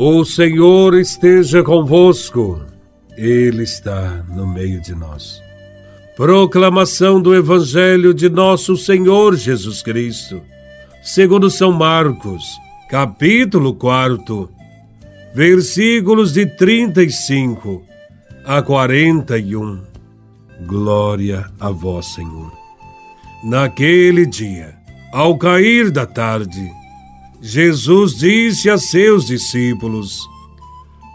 O Senhor esteja convosco, Ele está no meio de nós. Proclamação do Evangelho de Nosso Senhor Jesus Cristo, segundo São Marcos, capítulo 4, versículos de 35 a 41. Glória a Vós, Senhor. Naquele dia, ao cair da tarde, Jesus disse a seus discípulos: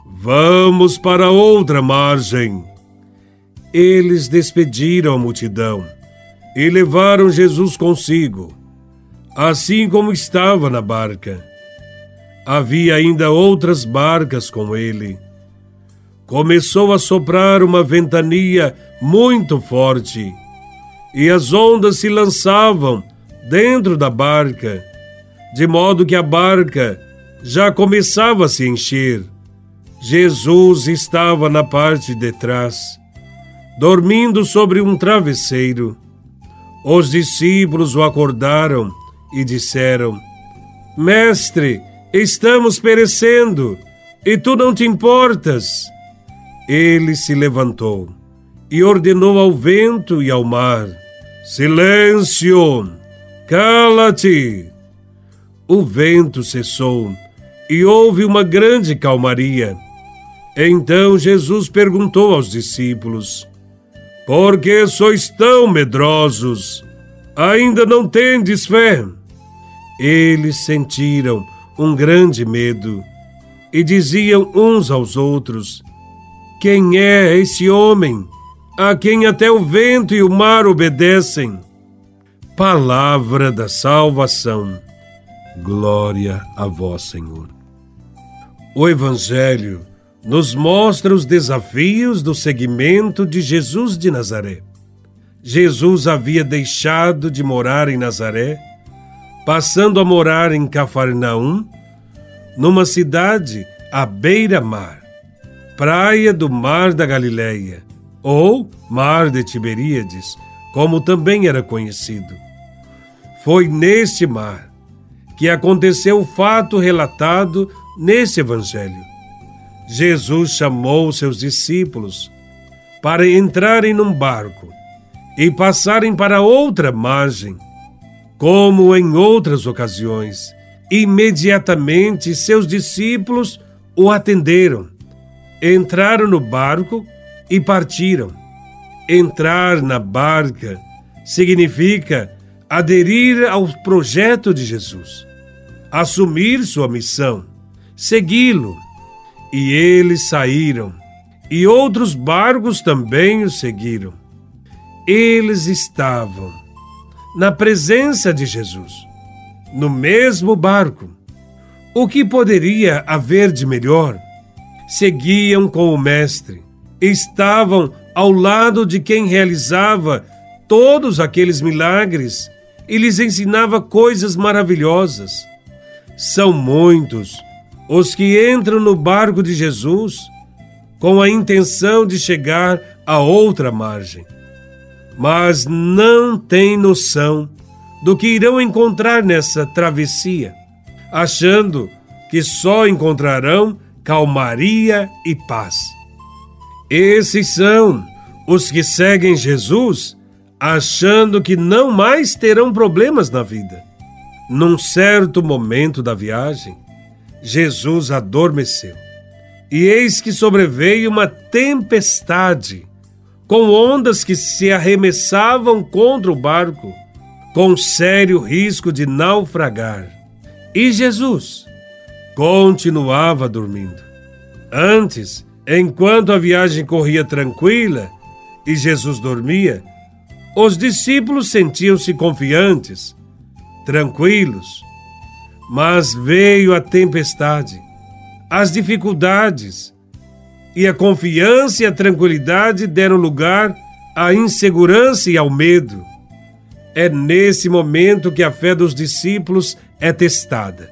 Vamos para outra margem. Eles despediram a multidão e levaram Jesus consigo, assim como estava na barca. Havia ainda outras barcas com ele. Começou a soprar uma ventania muito forte e as ondas se lançavam dentro da barca de modo que a barca já começava a se encher. Jesus estava na parte de trás, dormindo sobre um travesseiro. Os discípulos o acordaram e disseram: Mestre, estamos perecendo e tu não te importas. Ele se levantou e ordenou ao vento e ao mar: Silêncio! Cala-te! O vento cessou e houve uma grande calmaria. Então Jesus perguntou aos discípulos: Por que sois tão medrosos? Ainda não tendes fé? Eles sentiram um grande medo e diziam uns aos outros: Quem é esse homem a quem até o vento e o mar obedecem? Palavra da salvação. Glória a vós, Senhor. O Evangelho nos mostra os desafios do seguimento de Jesus de Nazaré. Jesus havia deixado de morar em Nazaré, passando a morar em Cafarnaum, numa cidade à beira-mar, praia do Mar da Galileia, ou Mar de Tiberíades, como também era conhecido. Foi neste mar que aconteceu o fato relatado nesse Evangelho. Jesus chamou seus discípulos para entrarem num barco e passarem para outra margem. Como em outras ocasiões, imediatamente seus discípulos o atenderam, entraram no barco e partiram. Entrar na barca significa aderir ao projeto de Jesus, assumir sua missão, segui-lo. E eles saíram, e outros barcos também o seguiram. Eles estavam na presença de Jesus, no mesmo barco. O que poderia haver de melhor? Seguiam com o Mestre, estavam ao lado de quem realizava todos aqueles milagres e lhes ensinava coisas maravilhosas. São muitos os que entram no barco de Jesus com a intenção de chegar a outra margem, mas não têm noção do que irão encontrar nessa travessia, achando que só encontrarão calmaria e paz. Esses são os que seguem Jesus achando que não mais terão problemas na vida. Num certo momento da viagem, Jesus adormeceu. E eis que sobreveio uma tempestade, com ondas que se arremessavam contra o barco, com sério risco de naufragar. E Jesus continuava dormindo. Antes, enquanto a viagem corria tranquila e Jesus dormia, os discípulos sentiam-se confiantes, tranquilos, mas veio a tempestade, as dificuldades, e a confiança e a tranquilidade deram lugar à insegurança e ao medo. É nesse momento que a fé dos discípulos é testada.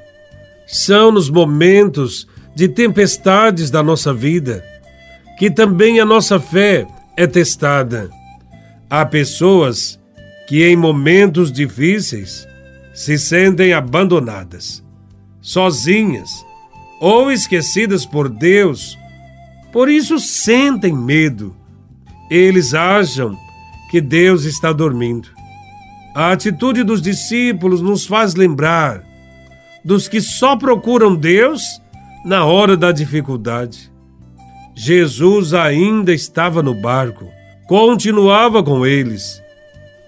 São nos momentos de tempestades da nossa vida que também a nossa fé é testada. Há pessoas que em momentos difíceis se sentem abandonadas, sozinhas, ou esquecidas por Deus, por isso sentem medo. Eles acham que Deus está dormindo. A atitude dos discípulos nos faz lembrar dos que só procuram Deus na hora da dificuldade. Jesus ainda estava no barco, continuava com eles.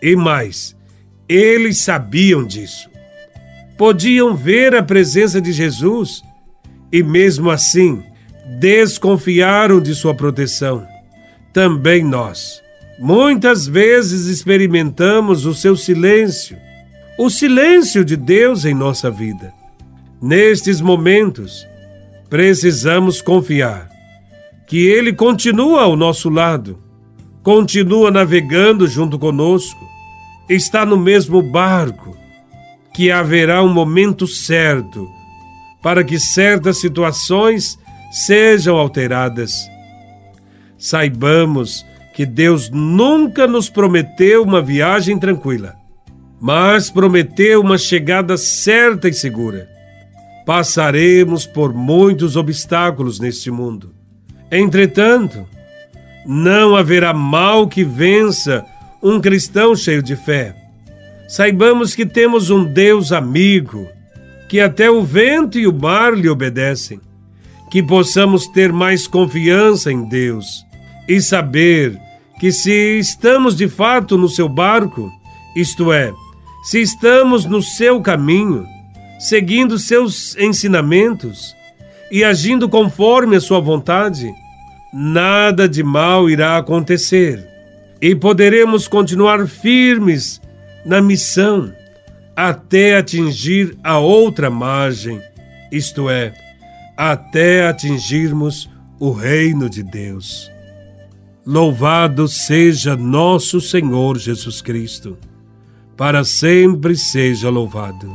E mais, eles sabiam disso. Podiam ver a presença de Jesus e, mesmo assim, desconfiaram de sua proteção. Também nós, muitas vezes, experimentamos o seu silêncio, o silêncio de Deus em nossa vida. Nestes momentos, precisamos confiar que Ele continua ao nosso lado, continua navegando junto conosco, está no mesmo barco, que haverá um momento certo para que certas situações sejam alteradas. Saibamos que Deus nunca nos prometeu uma viagem tranquila, mas prometeu uma chegada certa e segura. Passaremos por muitos obstáculos neste mundo. Entretanto, não haverá mal que vença um cristão cheio de fé. Saibamos que temos um Deus amigo, que até o vento e o mar lhe obedecem. Que possamos ter mais confiança em Deus e saber que se estamos de fato no seu barco, isto é, se estamos no seu caminho, seguindo seus ensinamentos e agindo conforme a sua vontade, nada de mal irá acontecer e poderemos continuar firmes na missão até atingir a outra margem, isto é, até atingirmos o reino de Deus. Louvado seja nosso Senhor Jesus Cristo, para sempre seja louvado.